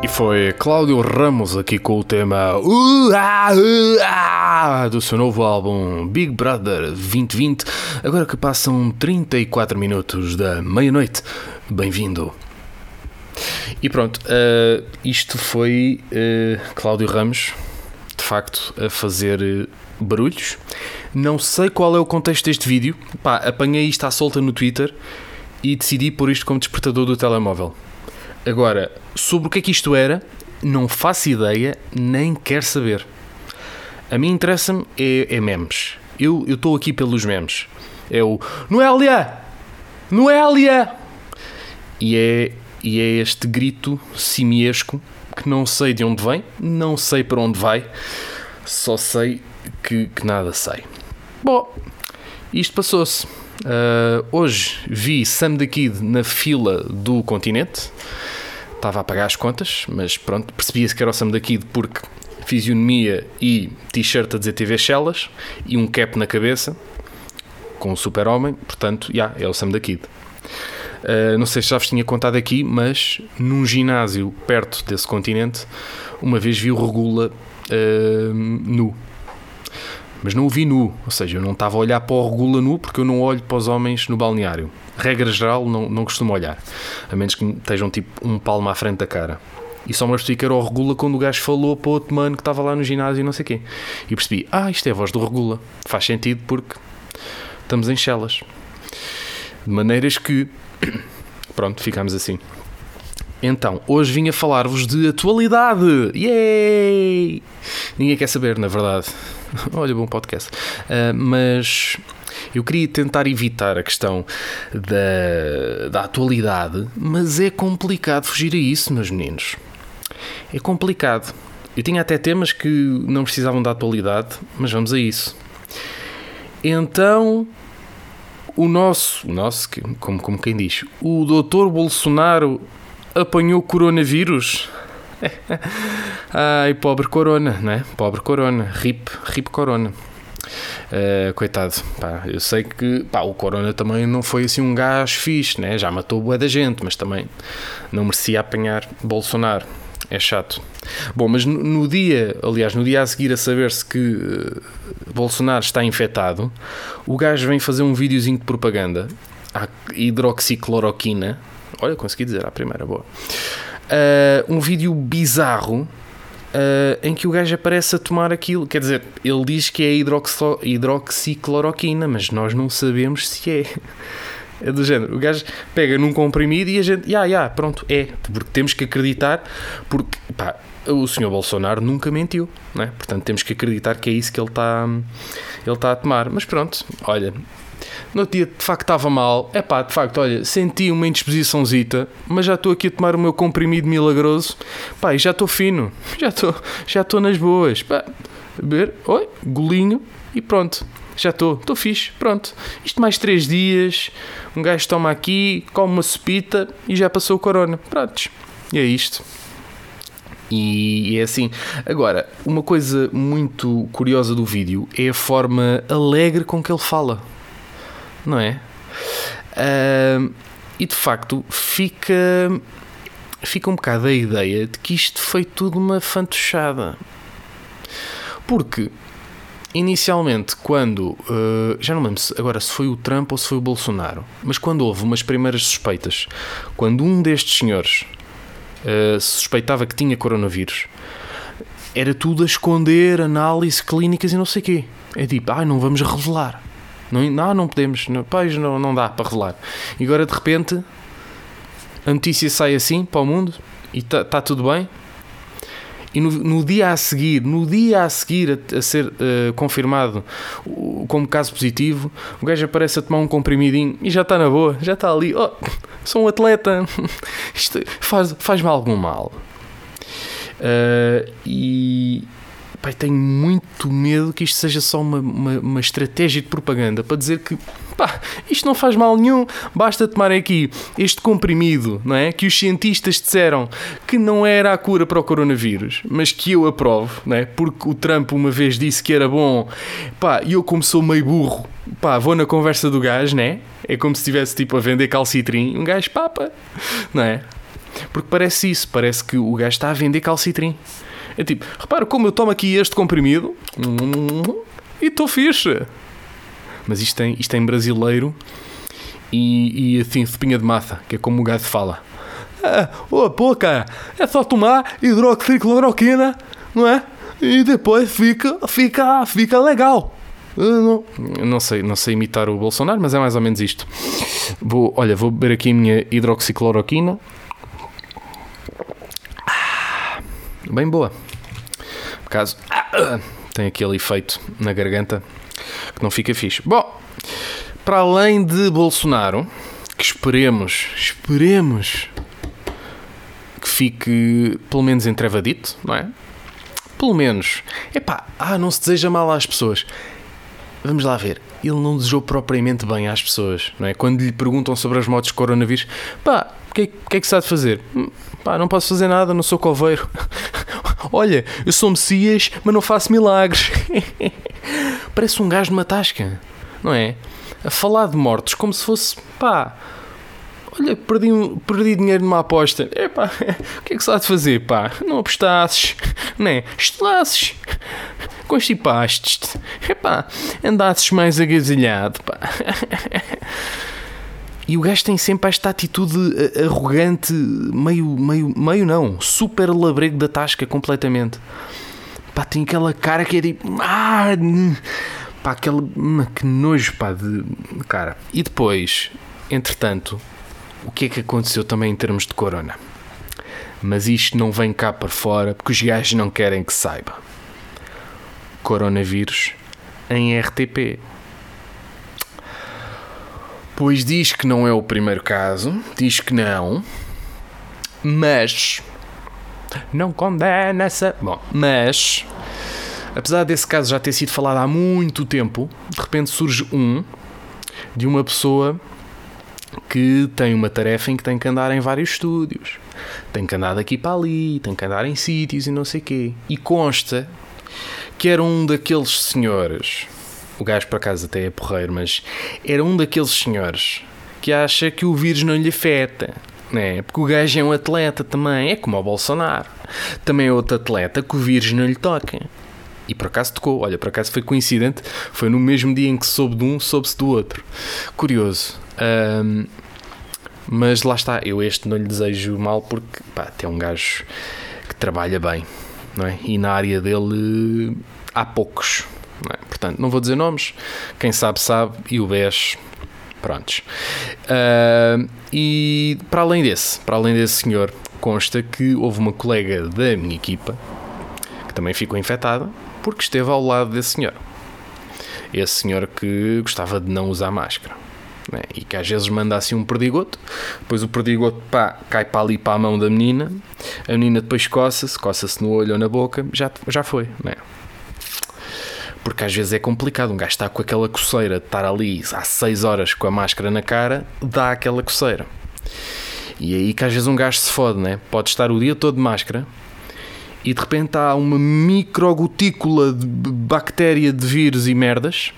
E foi Cláudio Ramos aqui com o tema do seu novo álbum Big Brother 2020. Agora que passam 34 minutos da meia-noite. Bem-vindo. E pronto, uh, isto foi uh, Cláudio Ramos, de facto, a fazer uh, barulhos. Não sei qual é o contexto deste vídeo. Pá, apanhei isto à solta no Twitter e decidi pôr isto como despertador do telemóvel. Agora, sobre o que é que isto era, não faço ideia, nem quero saber. A mim interessa-me é, é, memes. Eu estou aqui pelos memes. É o Noélia! Noélia! E é, e é este grito simiesco que não sei de onde vem, não sei para onde vai, só sei que, que nada sei. Bom, isto passou-se. Uh, hoje vi Sam the Kid na fila do continente estava a pagar as contas, mas pronto, percebia-se que era o Sam da Kid porque fisionomia e t-shirt a dizer TV Shellas e um cap na cabeça com o super-homem, portanto, já, yeah, é o Sam da Kid. Uh, não sei se já vos tinha contado aqui, mas num ginásio perto desse continente, uma vez vi o Regula uh, nu. Mas não o vi nu, ou seja, eu não estava a olhar para o Regula nu porque eu não olho para os homens no balneário regra geral, não, não costumo olhar. A menos que estejam tipo um palmo à frente da cara. E só me percebi que era o Regula quando o gajo falou para o outro mano que estava lá no ginásio e não sei o quê. E percebi, ah, isto é a voz do Regula. Faz sentido porque estamos em chelas. De maneiras que. Pronto, ficamos assim. Então, hoje vim a falar-vos de atualidade. Yay! Ninguém quer saber, na verdade. Olha, bom podcast. Uh, mas eu queria tentar evitar a questão da, da atualidade, mas é complicado fugir a isso, meus meninos. É complicado. Eu tinha até temas que não precisavam da atualidade, mas vamos a isso. Então, o nosso, o nosso como, como quem diz, o doutor Bolsonaro apanhou coronavírus. Ai, pobre corona, né? Pobre corona. Rip, rip corona. Uh, coitado, pá, eu sei que pá, o Corona também não foi assim um gajo fixe, né? já matou boa da gente, mas também não merecia apanhar Bolsonaro. É chato. Bom, mas no, no dia, aliás, no dia a seguir a saber-se que uh, Bolsonaro está infectado, o gajo vem fazer um videozinho de propaganda à hidroxicloroquina. Olha, consegui dizer à primeira, boa. Uh, um vídeo bizarro uh, em que o gajo aparece a tomar aquilo. Quer dizer, ele diz que é hidroxo, hidroxicloroquina, mas nós não sabemos se é. É do género. O gajo pega num comprimido e a gente, ya, yeah, yeah, pronto, é. Porque temos que acreditar, porque pá, o senhor Bolsonaro nunca mentiu, né? portanto temos que acreditar que é isso que ele está ele tá a tomar. Mas pronto, olha, no dia de facto estava mal. É pá, de facto, olha, senti uma indisposiçãozita, mas já estou aqui a tomar o meu comprimido milagroso. Pá, e já estou fino, já estou já nas boas. Pá, ver, oi, golinho e pronto. Já estou, estou fixe, pronto. Isto mais três dias, um gajo toma aqui, come uma sopita e já passou o corona. Prontos, e é isto. E é assim. Agora, uma coisa muito curiosa do vídeo é a forma alegre com que ele fala não é? Uh, e de facto fica, fica um bocado a ideia de que isto foi tudo uma fantochada. Porque inicialmente, quando uh, já não lembro se, agora se foi o Trump ou se foi o Bolsonaro, mas quando houve umas primeiras suspeitas, quando um destes senhores uh, suspeitava que tinha coronavírus, era tudo a esconder análise clínicas e não sei o quê. É tipo, ah, não vamos revelar. Não, não, não podemos, não, pois não, não dá para revelar. E agora de repente a notícia sai assim para o mundo e está tá tudo bem. E no, no, dia a seguir, no dia a seguir a, a ser uh, confirmado como caso positivo, o gajo aparece a tomar um comprimidinho e já está na boa, já está ali. Oh, sou um atleta, isto faz-me faz algum mal. Uh, e, Pai, tenho muito medo que isto seja só uma, uma, uma, estratégia de propaganda para dizer que pá, isto não faz mal nenhum, basta tomar aqui este comprimido, não é? Que os cientistas disseram que não era a cura para o coronavírus, mas que eu aprovo, não é? Porque o Trump uma vez disse que era bom, pá, e eu como sou meio burro, pá, vou na conversa do gajo, né? É como se estivesse tipo a vender calcitrim, um gajo papa, não é? Porque parece isso, parece que o gajo está a vender calcitrim. É tipo, repara como eu tomo aqui este comprimido e estou fixe. Mas isto tem, isto tem brasileiro e, e assim, sopinha de massa, que é como o gajo fala. Ah, oh, pô, cara, é só tomar hidroxicloroquina, não é? E depois fica, fica, fica legal. Não, não sei, não sei imitar o Bolsonaro, mas é mais ou menos isto. Vou, olha, vou beber aqui a minha hidroxicloroquina. Ah, bem boa. Por caso, ah, tem aquele efeito na garganta que não fica fixe. Bom, para além de Bolsonaro, que esperemos, esperemos que fique pelo menos entrevadito, não é? Pelo menos. Epá, ah, não se deseja mal às pessoas. Vamos lá ver. Ele não desejou propriamente bem às pessoas, não é? Quando lhe perguntam sobre as motos coronavírus, pá, o que, que, é que se há de fazer? Hum, pá, não posso fazer nada, não sou coveiro. Olha, eu sou Messias, mas não faço milagres. Parece um gajo de uma tasca, não é? A falar de mortos como se fosse, pá, olha, perdi, perdi dinheiro numa aposta. É pá, o que é que se há de fazer, pá? Não apostasses, né? Estudasses, constipastes-te, é pá, andasses mais agasalhado, pá. E o gajo tem sempre esta atitude arrogante, meio, meio, meio não, super labrego da tasca completamente. Pá, tem aquela cara que é tipo. Ah, pá, aquela. Que nojo, pá, de cara. E depois, entretanto, o que é que aconteceu também em termos de corona? Mas isto não vem cá para fora porque os gajos não querem que saiba. Coronavírus em RTP. Pois diz que não é o primeiro caso, diz que não, mas não condena essa. Bom, mas apesar desse caso já ter sido falado há muito tempo, de repente surge um de uma pessoa que tem uma tarefa em que tem que andar em vários estúdios, tem que andar daqui para ali, tem que andar em sítios e não sei quê. E consta que era um daqueles senhores o gajo por acaso até é porreiro, mas era um daqueles senhores que acha que o vírus não lhe afeta. Né? Porque o gajo é um atleta também, é como o Bolsonaro. Também é outro atleta que o vírus não lhe toca. E por acaso tocou, olha, por acaso foi coincidente, foi no mesmo dia em que soube de um, soube-se do outro. Curioso. Um, mas lá está, eu este não lhe desejo mal porque pá, até é um gajo que trabalha bem, não é? E na área dele há poucos? Portanto, não vou dizer nomes, quem sabe, sabe, e o BES, prontos. Uh, e para além desse, para além desse senhor, consta que houve uma colega da minha equipa que também ficou infectada porque esteve ao lado desse senhor. Esse senhor que gostava de não usar máscara. Né? E que às vezes manda assim um perdigoto, depois o perdigoto pá, cai para ali para a mão da menina, a menina depois coça-se, coça-se no olho ou na boca, já, já foi. Né? Porque às vezes é complicado, um gajo está com aquela coceira de estar ali há 6 horas com a máscara na cara, dá aquela coceira. E é aí que às vezes um gajo se fode, né? Pode estar o dia todo de máscara e de repente há uma microgotícula de bactéria de vírus e merdas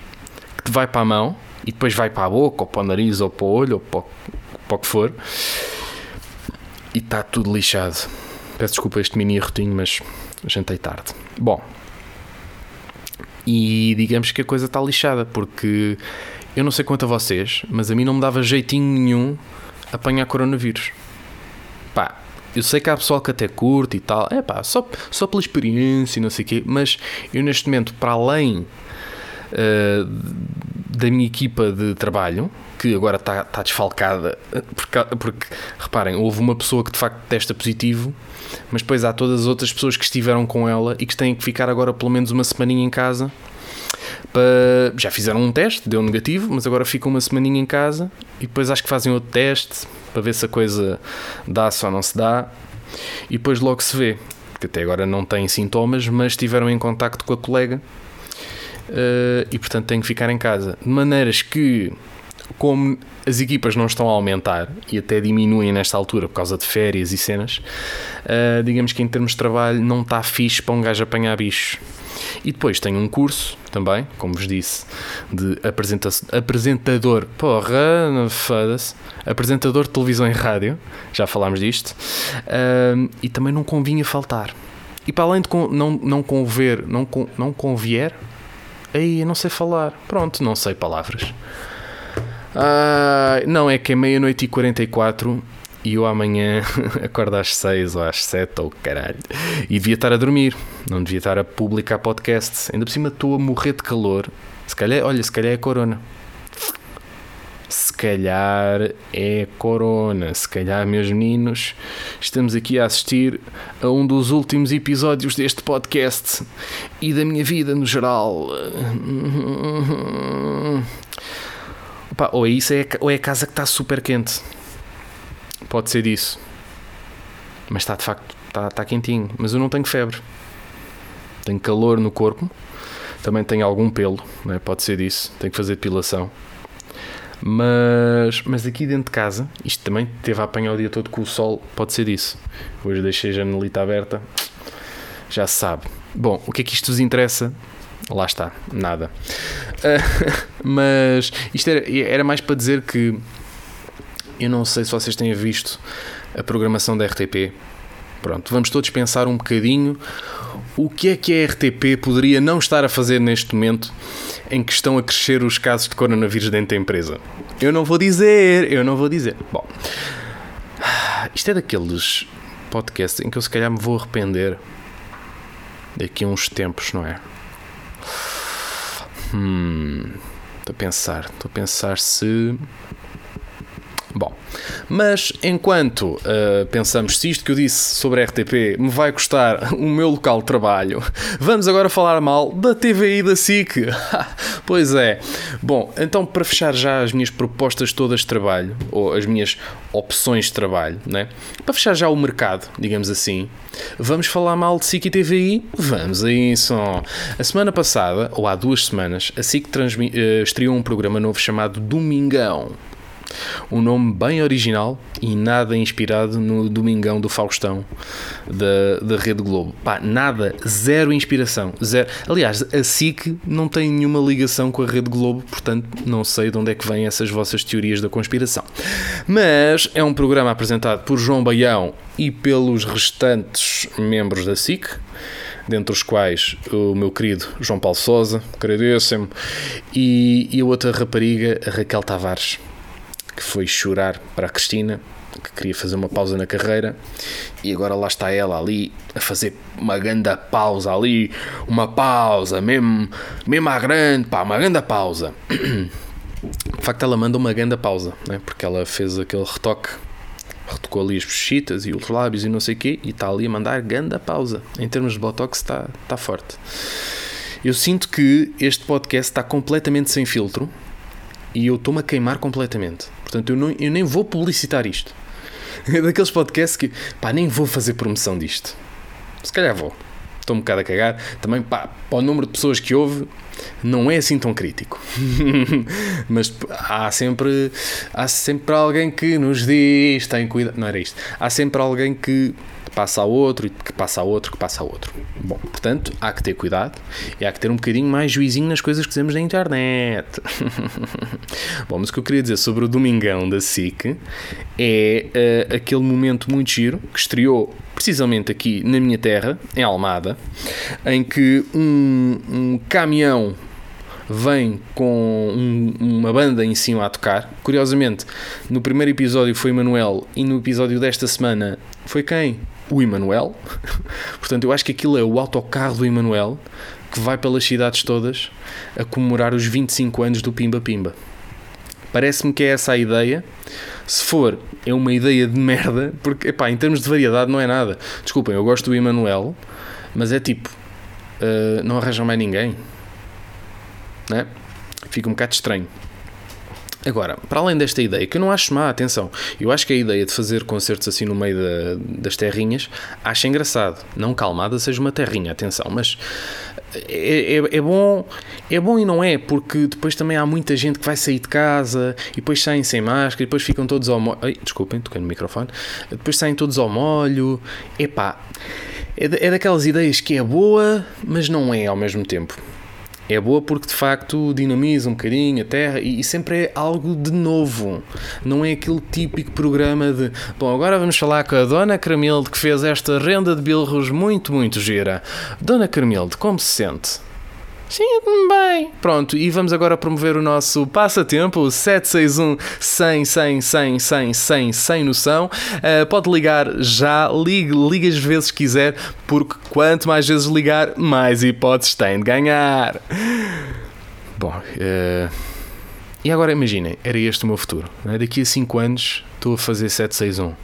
que te vai para a mão e depois vai para a boca, ou para o nariz, ou para o olho, ou para o, para o que for e está tudo lixado. Peço desculpa este mini rotinho, mas jantei tarde. Bom, e digamos que a coisa está lixada, porque eu não sei quanto a vocês, mas a mim não me dava jeitinho nenhum apanhar coronavírus. Pá, eu sei que há pessoal que até curte e tal, é pá, só, só pela experiência e não sei o quê, mas eu neste momento, para além uh, da minha equipa de trabalho, que agora está, está desfalcada, porque, porque reparem, houve uma pessoa que de facto testa positivo, mas depois há todas as outras pessoas que estiveram com ela e que têm que ficar agora pelo menos uma semaninha em casa. Para... Já fizeram um teste, deu negativo, mas agora ficam uma semaninha em casa e depois acho que fazem outro teste para ver se a coisa dá-se ou não se dá e depois logo se vê. Porque até agora não têm sintomas, mas estiveram em contacto com a colega e portanto têm que ficar em casa. De maneiras que como as equipas não estão a aumentar e até diminuem nesta altura por causa de férias e cenas, uh, digamos que em termos de trabalho não está fixe para um gajo apanhar bichos. E depois tenho um curso também, como vos disse, de apresenta apresentador. Porra, foda-se. Apresentador de televisão e rádio. Já falámos disto. Um, e também não convinha faltar. E para além de não, não conver, não, não convier, aí não sei falar. Pronto, não sei palavras. Ah, não, é que é meia-noite e 44 e eu amanhã acordo às 6 ou às 7 ou caralho. E devia estar a dormir, não devia estar a publicar podcast. Ainda por cima estou a morrer de calor. Se calhar, olha, se calhar é corona. Se calhar é corona. Se calhar, meus meninos, estamos aqui a assistir a um dos últimos episódios deste podcast e da minha vida no geral. Opa, ou, é isso, é, ou é a casa que está super quente. Pode ser isso. Mas está de facto, está, está quentinho. Mas eu não tenho febre. Tenho calor no corpo. Também tenho algum pelo, né? pode ser isso. Tenho que fazer depilação. Mas, mas aqui dentro de casa, isto também teve a apanhar o dia todo com o sol, pode ser isso. Hoje deixei a janelita aberta, já se sabe. Bom, o que é que isto vos interessa? Lá está, nada. Uh, mas isto era, era mais para dizer que eu não sei se vocês têm visto a programação da RTP. Pronto, vamos todos pensar um bocadinho o que é que a RTP poderia não estar a fazer neste momento em que estão a crescer os casos de coronavírus dentro da empresa. Eu não vou dizer, eu não vou dizer. Bom, isto é daqueles podcasts em que eu se calhar me vou arrepender daqui a uns tempos, não é? Hum, estou a pensar, estou a pensar se mas enquanto uh, pensamos se isto que eu disse sobre a RTP me vai custar o meu local de trabalho, vamos agora falar mal da TVI da SIC. pois é. Bom, então para fechar já as minhas propostas todas de trabalho, ou as minhas opções de trabalho, né? para fechar já o mercado, digamos assim, vamos falar mal de SIC e TVI? Vamos a isso. A semana passada, ou há duas semanas, a SIC uh, estreou um programa novo chamado Domingão. Um nome bem original e nada inspirado no Domingão do Faustão da, da Rede Globo. Pá, nada, zero inspiração. Zero. Aliás, a SIC não tem nenhuma ligação com a Rede Globo, portanto não sei de onde é que vêm essas vossas teorias da conspiração. Mas é um programa apresentado por João Baião e pelos restantes membros da SIC dentre os quais o meu querido João Paulo Souza, queridíssimo, e, e a outra rapariga, a Raquel Tavares que foi chorar para a Cristina, que queria fazer uma pausa na carreira, e agora lá está ela ali a fazer uma grande pausa ali, uma pausa, mesmo, mesmo à grande, pá, uma grande pausa. De facto, ela manda uma grande pausa, né? porque ela fez aquele retoque, retocou ali as bochechitas e os lábios e não sei o quê, e está ali a mandar grande pausa. Em termos de botox, está, está forte. Eu sinto que este podcast está completamente sem filtro e eu estou-me a queimar completamente. Portanto, eu, não, eu nem vou publicitar isto. É daqueles podcasts que, pá, nem vou fazer promoção disto. Se calhar vou. Estou um bocado a cagar. Também, pá, para o número de pessoas que houve, não é assim tão crítico. Mas há sempre, há sempre alguém que nos diz, tem cuidado. Não era isto. Há sempre alguém que passa a outro e que passa a outro, que passa a outro. Bom, portanto, há que ter cuidado e há que ter um bocadinho mais juizinho nas coisas que dizemos na internet. Bom, mas o que eu queria dizer sobre o Domingão da SIC é uh, aquele momento muito giro que estreou precisamente aqui na minha terra, em Almada, em que um, um caminhão vem com um, uma banda em cima a tocar. Curiosamente, no primeiro episódio foi Manuel e no episódio desta semana foi quem? O Emanuel. Portanto, eu acho que aquilo é o autocarro do Emanuel que vai pelas cidades todas a comemorar os 25 anos do Pimba Pimba. Parece-me que é essa a ideia. Se for, é uma ideia de merda, porque, epá, em termos de variedade não é nada. Desculpem, eu gosto do Emanuel, mas é tipo, uh, não arranjam mais ninguém. Né? Fica um bocado estranho. Agora, para além desta ideia, que eu não acho má, atenção, eu acho que a ideia de fazer concertos assim no meio da, das terrinhas acho engraçado. Não calmada seja uma terrinha, atenção, mas é, é, é, bom, é bom e não é, porque depois também há muita gente que vai sair de casa e depois saem sem máscara e depois ficam todos ao molho. Ai, desculpem, toquei no microfone. Depois saem todos ao molho. Epá, é, é daquelas ideias que é boa, mas não é ao mesmo tempo. É boa porque de facto dinamiza um bocadinho a Terra e, e, sempre é algo de novo. Não é aquele típico programa de bom, agora vamos falar com a Dona Carmilde que fez esta renda de bilros muito, muito gira. Dona Carmilde, como se sente? Sinto-me bem. Pronto, e vamos agora promover o nosso passatempo, o 761 100 100 100 100 100 sem noção. Uh, pode ligar já, ligue, ligue as vezes que quiser, porque quanto mais vezes ligar, mais hipóteses tem de ganhar. Bom, uh, e agora imaginem, era este o meu futuro. É? Daqui a 5 anos estou a fazer 761.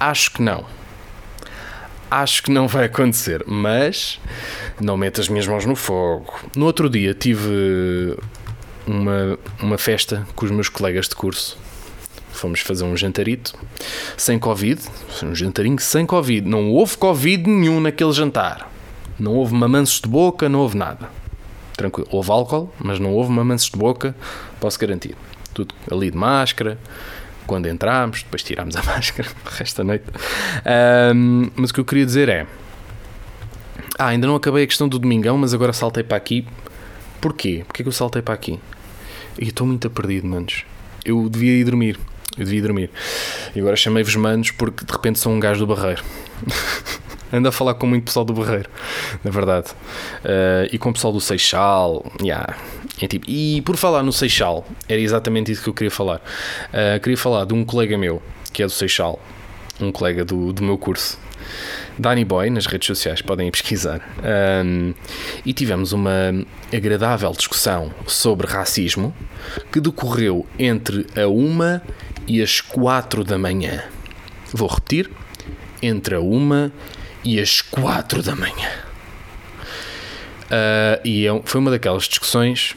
Acho que não acho que não vai acontecer, mas não meto as minhas mãos no fogo. No outro dia tive uma, uma festa com os meus colegas de curso. Fomos fazer um jantarito sem Covid, um jantarinho sem Covid. Não houve Covid nenhum naquele jantar. Não houve mamanços de boca, não houve nada. Tranquilo. Houve álcool, mas não houve mamanços de boca, posso garantir. Tudo ali de máscara, quando entramos, depois tirámos a máscara o resto da noite. Um, mas o que eu queria dizer é. Ah, ainda não acabei a questão do domingão, mas agora saltei para aqui. Porquê? Porquê que eu saltei para aqui? E estou muito perdido, manos. Eu devia ir dormir. Eu devia ir dormir. E agora chamei-vos manos porque de repente sou um gajo do barreiro. Ando a falar com muito pessoal do Barreiro, na verdade. Uh, e com o pessoal do Seixal. Yeah. É tipo, e por falar no Seixal, era exatamente isso que eu queria falar. Uh, queria falar de um colega meu, que é do Seixal, um colega do, do meu curso. Danny Boy, nas redes sociais, podem pesquisar. Um, e tivemos uma agradável discussão sobre racismo que decorreu entre a uma e as quatro da manhã. Vou repetir: entre a uma e às quatro da manhã. Uh, e é foi uma daquelas discussões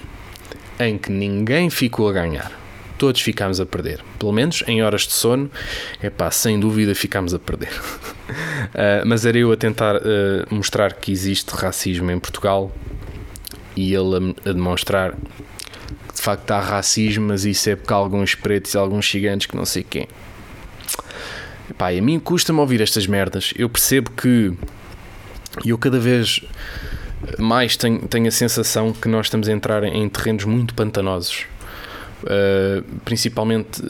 em que ninguém ficou a ganhar. Todos ficámos a perder. Pelo menos em horas de sono, é pá, sem dúvida ficámos a perder. Uh, mas era eu a tentar uh, mostrar que existe racismo em Portugal e ele a, a demonstrar que de facto há racismo, mas isso é porque há alguns pretos e alguns gigantes que não sei quem. Pá, a mim custa-me ouvir estas merdas. Eu percebo que eu cada vez mais tenho, tenho a sensação que nós estamos a entrar em terrenos muito pantanosos. Uh, principalmente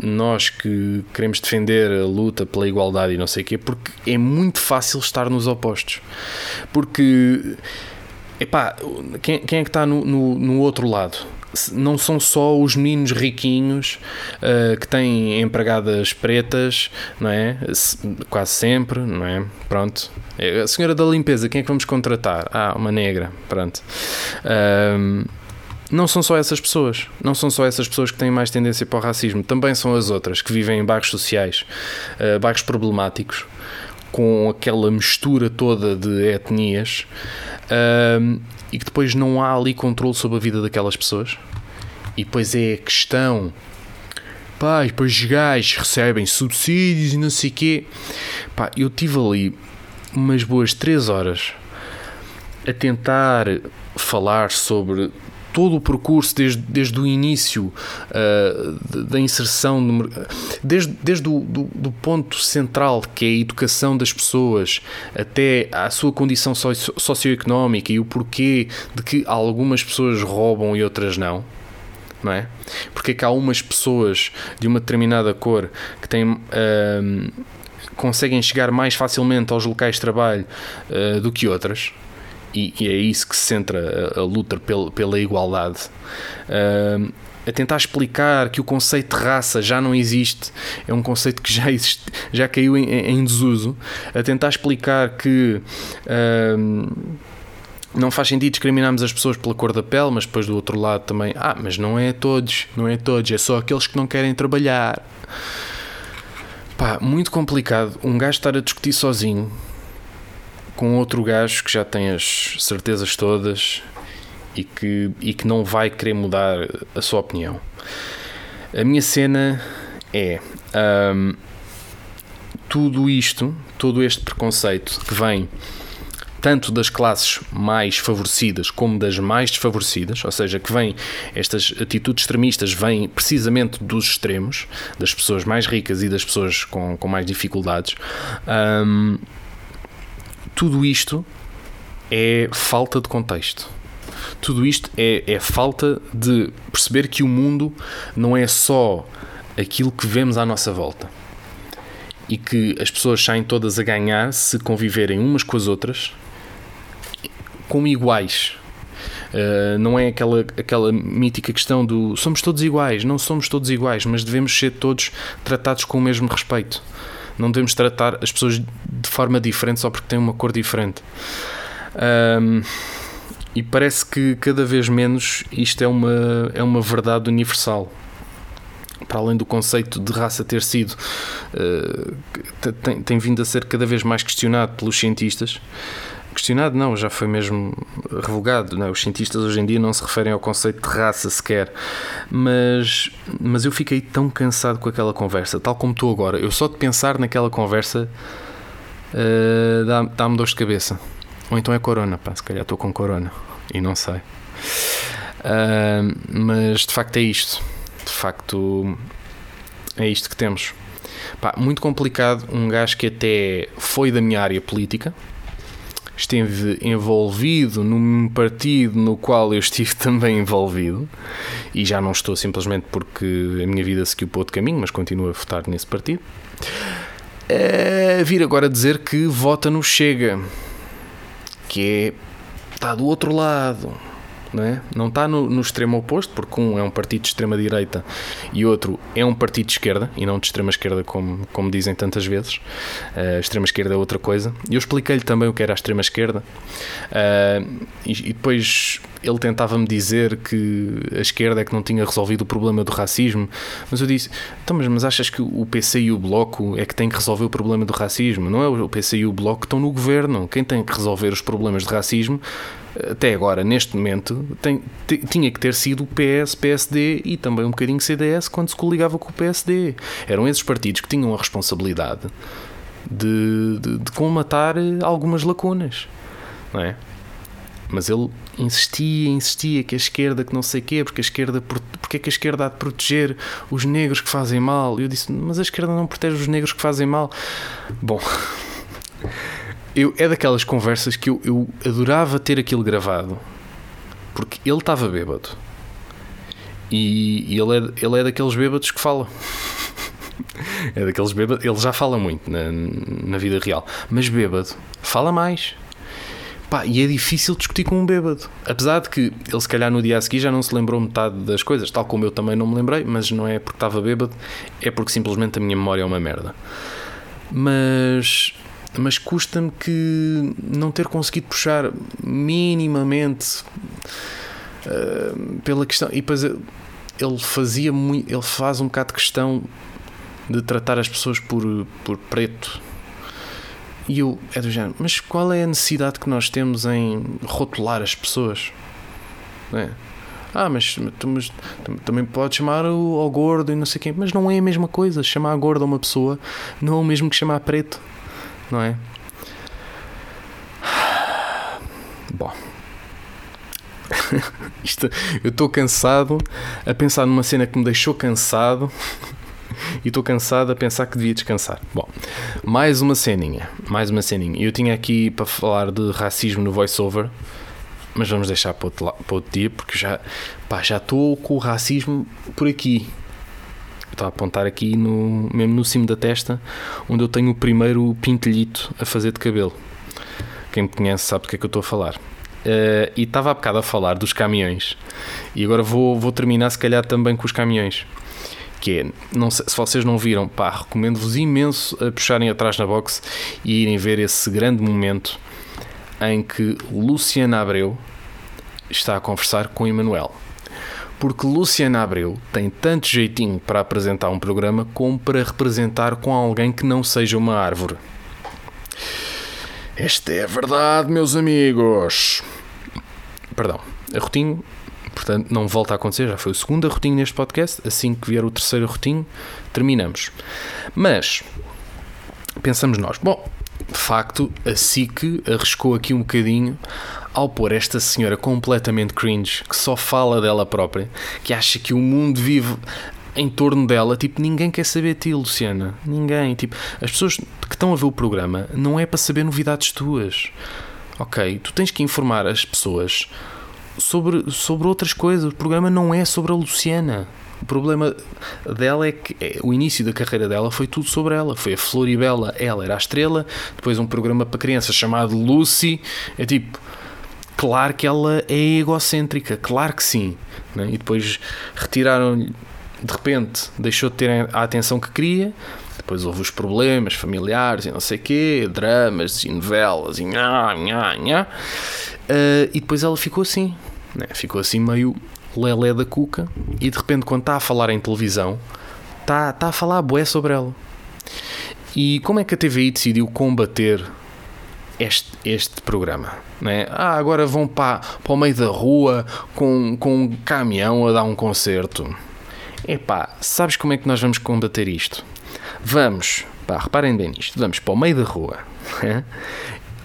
nós que queremos defender a luta pela igualdade e não sei o quê, porque é muito fácil estar nos opostos. Porque, epá, quem, quem é que está no, no, no outro lado? Não são só os meninos riquinhos uh, que têm empregadas pretas, não é? Quase sempre, não é? Pronto. A senhora da limpeza, quem é que vamos contratar? Ah, uma negra, pronto. Um, não são só essas pessoas, não são só essas pessoas que têm mais tendência para o racismo, também são as outras que vivem em bairros sociais, uh, bairros problemáticos, com aquela mistura toda de etnias e que depois não há ali controle sobre a vida daquelas pessoas. E depois é a questão. Pá, depois os gajos recebem subsídios e não sei o quê. Pá, eu tive ali umas boas 3 horas a tentar falar sobre todo o percurso desde, desde o início uh, da inserção, no, desde, desde o do, do, ponto central que é a educação das pessoas até à sua condição socio, socioeconómica e o porquê de que algumas pessoas roubam e outras não. Não é? Porque é que há umas pessoas de uma determinada cor que têm. Uh, conseguem chegar mais facilmente aos locais de trabalho uh, do que outras e, e é isso que se centra a, a luta pela, pela igualdade. A tentar explicar que o conceito de raça já não existe, é um conceito que já, existe, já caiu em, em desuso, a tentar explicar que não faz sentido discriminarmos as pessoas pela cor da pele, mas depois do outro lado também, ah, mas não é todos, não é todos, é só aqueles que não querem trabalhar. Pá, muito complicado um gajo estar a discutir sozinho com outro gajo que já tem as certezas todas e que, e que não vai querer mudar a sua opinião. A minha cena é um, tudo isto, todo este preconceito que vem tanto das classes mais favorecidas como das mais desfavorecidas, ou seja, que vem estas atitudes extremistas vêm precisamente dos extremos, das pessoas mais ricas e das pessoas com, com mais dificuldades. Um, tudo isto é falta de contexto. Tudo isto é, é falta de perceber que o mundo não é só aquilo que vemos à nossa volta e que as pessoas saem todas a ganhar se conviverem umas com as outras como iguais. Uh, não é aquela, aquela mítica questão do somos todos iguais, não somos todos iguais, mas devemos ser todos tratados com o mesmo respeito. Não devemos tratar as pessoas de forma diferente só porque têm uma cor diferente. Um, e parece que cada vez menos isto é uma, é uma verdade universal. Para além do conceito de raça ter sido. Uh, tem, tem vindo a ser cada vez mais questionado pelos cientistas. Questionado não, já foi mesmo revogado. Não? É? Os cientistas hoje em dia não se referem ao conceito de raça sequer. Mas, mas eu fiquei tão cansado com aquela conversa, tal como estou agora. Eu só de pensar naquela conversa uh, dá-me dá dor de cabeça. Ou então é corona, pá, se calhar estou com corona e não sei. Uh, mas de facto é isto. De facto é isto que temos. Pá, muito complicado. Um gajo que até foi da minha área política, esteve envolvido num partido no qual eu estive também envolvido e já não estou simplesmente porque a minha vida seguiu para outro caminho, mas continuo a votar nesse partido. É vir agora dizer que vota no Chega que é está do outro lado, não, é? não está no, no, extremo oposto, porque um é um partido de extrema-direita e outro é um partido de esquerda, e não de extrema-esquerda, como, como dizem tantas vezes. Uh, extrema-esquerda é outra coisa. Eu expliquei-lhe também o que era a extrema-esquerda, uh, e, e, depois ele tentava-me dizer que a esquerda é que não tinha resolvido o problema do racismo, mas eu disse: então, mas, mas achas que o PC e o Bloco é que têm que resolver o problema do racismo? Não é o PC e o Bloco que estão no governo. Quem tem que resolver os problemas de racismo até agora, neste momento, tem, tinha que ter sido o PS, PSD e também um bocadinho CDS quando se coligava com o PSD. Eram esses partidos que tinham a responsabilidade de, de, de colmatar algumas lacunas, não é? Mas ele insistia, insistia que a esquerda, que não sei quê, porque a esquerda, porque é que a esquerda há de proteger os negros que fazem mal? E eu disse, mas a esquerda não protege os negros que fazem mal. Bom, eu, é daquelas conversas que eu, eu adorava ter aquilo gravado porque ele estava bêbado e, e, ele, é, ele é daqueles bêbados que fala. é daqueles bêbados, ele já fala muito na, na vida real, mas bêbado fala mais. Pá, e é difícil discutir com um bêbado. Apesar de que ele, se calhar, no dia a seguir já não se lembrou metade das coisas, tal como eu também não me lembrei, mas não é porque estava bêbado, é porque simplesmente a minha memória é uma merda. Mas mas custa-me que não ter conseguido puxar minimamente uh, pela questão. E depois ele fazia muito, ele faz um bocado de questão de tratar as pessoas por, por preto. E eu é do género, mas qual é a necessidade que nós temos em rotular as pessoas? É? Ah, mas, mas, também pode chamar o, ao gordo e não sei quem, mas não é a mesma coisa. Chamar a gordo a uma pessoa não é o mesmo que chamar preto não é? Bom. Isto, eu estou cansado a pensar numa cena que me deixou cansado e estou cansado a pensar que devia descansar. Bom, mais uma ceninha, mais uma ceninha. Eu tinha aqui para falar de racismo no voiceover, mas vamos deixar para outro, para outro dia porque já já estou com o racismo por aqui está a apontar aqui no, mesmo no cimo da testa, onde eu tenho o primeiro pintelhito a fazer de cabelo. Quem me conhece sabe do que é que eu estou a falar. Uh, e estava há bocado a falar dos caminhões. E agora vou, vou terminar, se calhar, também com os caminhões. Que é, não sei, se vocês não viram, pá, recomendo-vos imenso a puxarem atrás na box e irem ver esse grande momento em que Luciana Abreu está a conversar com Emanuel porque Luciana Abreu tem tanto jeitinho para apresentar um programa como para representar com alguém que não seja uma árvore. Esta é a verdade, meus amigos. Perdão, arrotinho, portanto, não volta a acontecer, já foi o segundo arrotinho neste podcast. Assim que vier o terceiro arrotinho, terminamos. Mas, pensamos nós, bom, de facto, a SIC arriscou aqui um bocadinho ao pôr esta senhora completamente cringe, que só fala dela própria, que acha que o mundo vive em torno dela, tipo, ninguém quer saber de ti, Luciana. Ninguém. Tipo, as pessoas que estão a ver o programa não é para saber novidades tuas. Ok? Tu tens que informar as pessoas sobre, sobre outras coisas. O programa não é sobre a Luciana. O problema dela é que é, o início da carreira dela foi tudo sobre ela. Foi a Floribela, ela era a estrela. Depois um programa para crianças chamado Lucy. É tipo, claro que ela é egocêntrica, claro que sim. Né? E depois retiraram-lhe, de repente, deixou de ter a atenção que queria. Depois houve os problemas familiares e não sei quê, dramas e novelas e nha, nha, nha. Uh, e depois ela ficou assim, né? ficou assim meio lelé da cuca e de repente quando está a falar em televisão está, a falar bué sobre ela. E como é que a TVI decidiu combater este, este programa? Né? Ah, agora vão para, para o meio da rua com, com um caminhão a dar um concerto. Epá, sabes como é que nós vamos combater isto? Vamos, pá, reparem bem nisto, vamos para o meio da rua, né?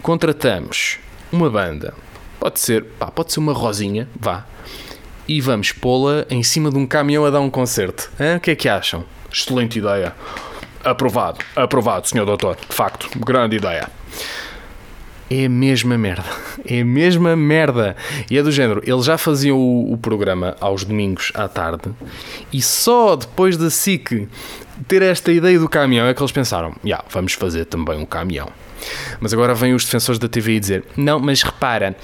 contratamos uma banda, pode ser, pá, pode ser uma rosinha, vá, e vamos pô-la em cima de um caminhão a dar um concerto. Hã? O que é que acham? Excelente ideia. Aprovado, aprovado, senhor doutor. De facto, grande ideia. É a mesma merda. É a mesma merda. E é do género, eles já faziam o, o programa aos domingos à tarde e só depois da SIC ter esta ideia do caminhão é que eles pensaram: já, yeah, vamos fazer também um caminhão. Mas agora vêm os defensores da TV dizer: não, mas repara,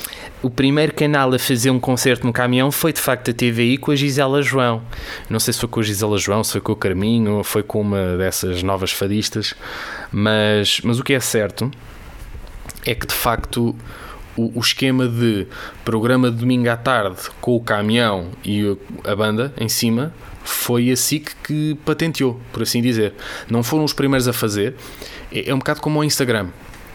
o primeiro canal a fazer um concerto no caminhão foi de facto a TVI com a Gisela João. Não sei se foi com a Gisela João, se foi com o Carminho, foi com uma dessas novas fadistas, mas, mas o que é certo é que de facto o, o, esquema de programa de domingo à tarde com o caminhão e a banda em cima foi a SIC que patenteou, por assim dizer. Não foram os primeiros a fazer. É, é um bocado como o Instagram.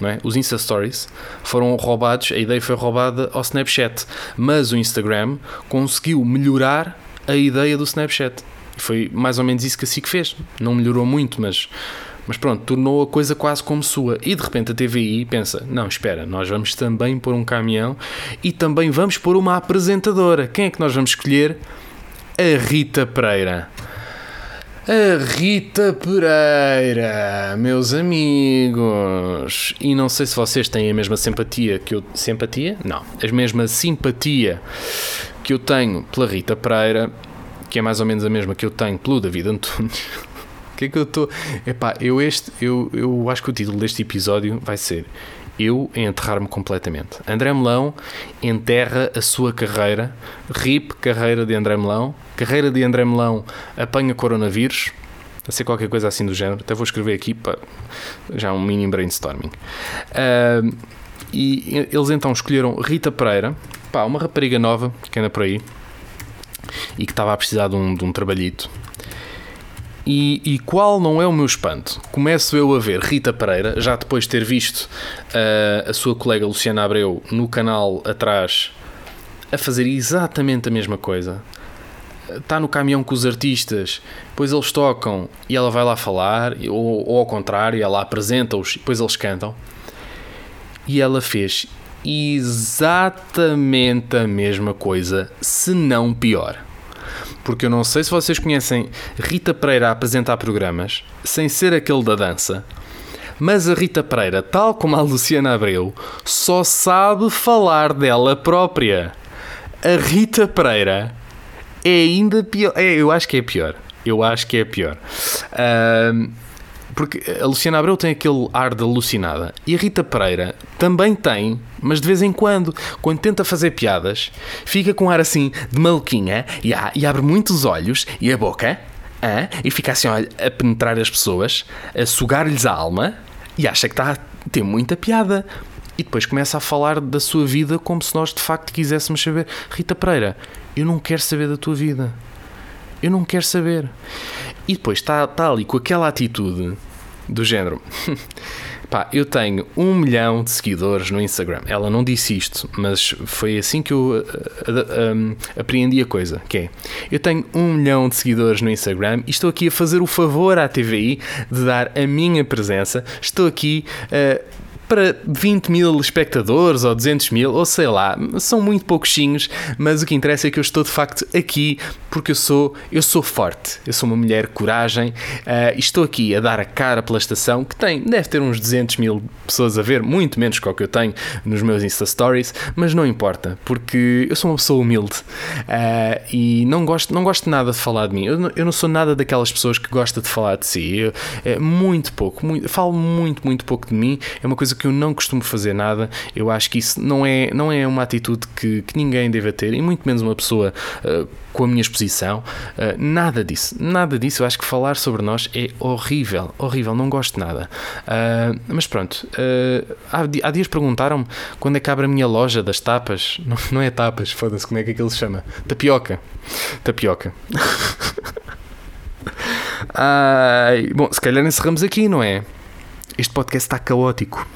É? Os Insta Stories foram roubados, a ideia foi roubada ao Snapchat, mas o Instagram conseguiu melhorar a ideia do Snapchat. Foi mais ou menos isso que a SIC fez. Não melhorou muito, mas mas pronto, tornou a coisa quase como sua. E de repente a TVI pensa: não, espera, nós vamos também pôr um caminhão e também vamos pôr uma apresentadora. Quem é que nós vamos escolher? A Rita Pereira. A Rita Pereira, meus amigos. E não sei se vocês têm a mesma simpatia que eu. Simpatia? Não. A mesma simpatia que eu tenho pela Rita Pereira, que é mais ou menos a mesma que eu tenho pelo David Antunes. Que é que eu estou. Epá, eu, este, eu, eu acho que o título deste episódio vai ser Eu enterrar-me completamente. André Melão enterra a sua carreira. RIP, carreira de André Melão. Carreira de André Melão apanha coronavírus. A ser qualquer coisa assim do género. Até vou escrever aqui para já um mini brainstorming. Uh, e eles então escolheram Rita Pereira, pá, uma rapariga nova que anda por aí e que estava a precisar de um, de um trabalhito e, e, qual não é o meu espanto? Começo eu a ver Rita Pereira, já depois de ter visto uh, a sua colega Luciana Abreu no canal atrás a fazer exatamente a mesma coisa. Está no caminhão com os artistas, depois eles tocam e ela vai lá falar, ou, ou ao contrário, ela apresenta-os e depois eles cantam. E ela fez exatamente a mesma coisa, se não pior porque eu não sei se vocês conhecem Rita Pereira a apresentar programas, sem ser aquele da dança, mas a Rita Pereira, tal como a Luciana Abreu, só sabe falar dela própria. A Rita Pereira é ainda pior. É, eu acho que é pior. Eu acho que é pior. Uh, porque a Luciana Abreu tem aquele ar de alucinada. E a Rita Pereira também tem, mas de vez em quando, quando tenta fazer piadas, fica com um ar assim de maluquinha e, e abre muitos olhos e a boca e fica assim olha, a penetrar as pessoas, a sugar-lhes a alma e acha que está a ter muita piada. E depois começa a falar da sua vida como se nós de facto quiséssemos saber. Rita Pereira, eu não quero saber da tua vida. Eu não quero saber. E depois está, está ali com aquela atitude do género. Pá, eu tenho um milhão de seguidores no Instagram. Ela não disse isto, mas foi assim que eu uh, uh, um, apreendi a coisa. Que é, eu tenho um milhão de seguidores no Instagram e estou aqui a fazer o favor à TVI de dar a minha presença. Estou aqui para 20 mil espectadores ou 200 mil, ou sei lá, são muito pouquinhos, mas o que interessa é que eu estou de facto aqui porque eu sou, eu sou forte, eu sou uma mulher coragem uh, e estou aqui a dar a cara pela estação que tem, deve ter uns 200 mil pessoas a ver, muito menos que o que eu tenho nos meus Insta Stories, mas não importa, porque eu sou uma pessoa humilde uh, e não gosto, não gosto nada de falar de mim, eu não, eu não sou nada daquelas pessoas que gosta de falar de si, eu, é muito pouco, muito, falo muito, muito pouco de mim, é uma coisa que eu não costumo fazer nada, eu acho que isso não é, não é uma atitude que, que ninguém deve ter, e muito menos uma pessoa uh, com a minha exposição, uh, nada disso, nada disso, eu acho que falar sobre nós é horrível, horrível, não gosto nada. Uh, mas pronto, há, dias perguntaram-me quando é que abre a minha loja das tapas, não, não é tapas, foda-se, como é que aquilo se chama? Tapioca, tapioca. Ai, bom, se calhar encerramos aqui, não é? Este podcast está caótico.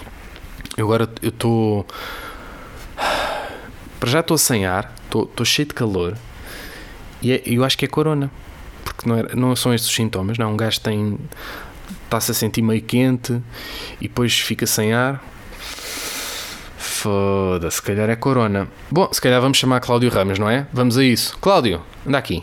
Eu agora eu estou. Para já estou sem ar, estou cheio de calor. E é, eu acho que é corona. Porque não, é, não são estes os sintomas, não. Um gajo tem. Está-se a sentir meio quente e depois fica sem ar. Foda-se, se calhar é corona. Bom, se calhar vamos chamar Cláudio Ramos, não é? Vamos a isso. Cláudio, anda aqui.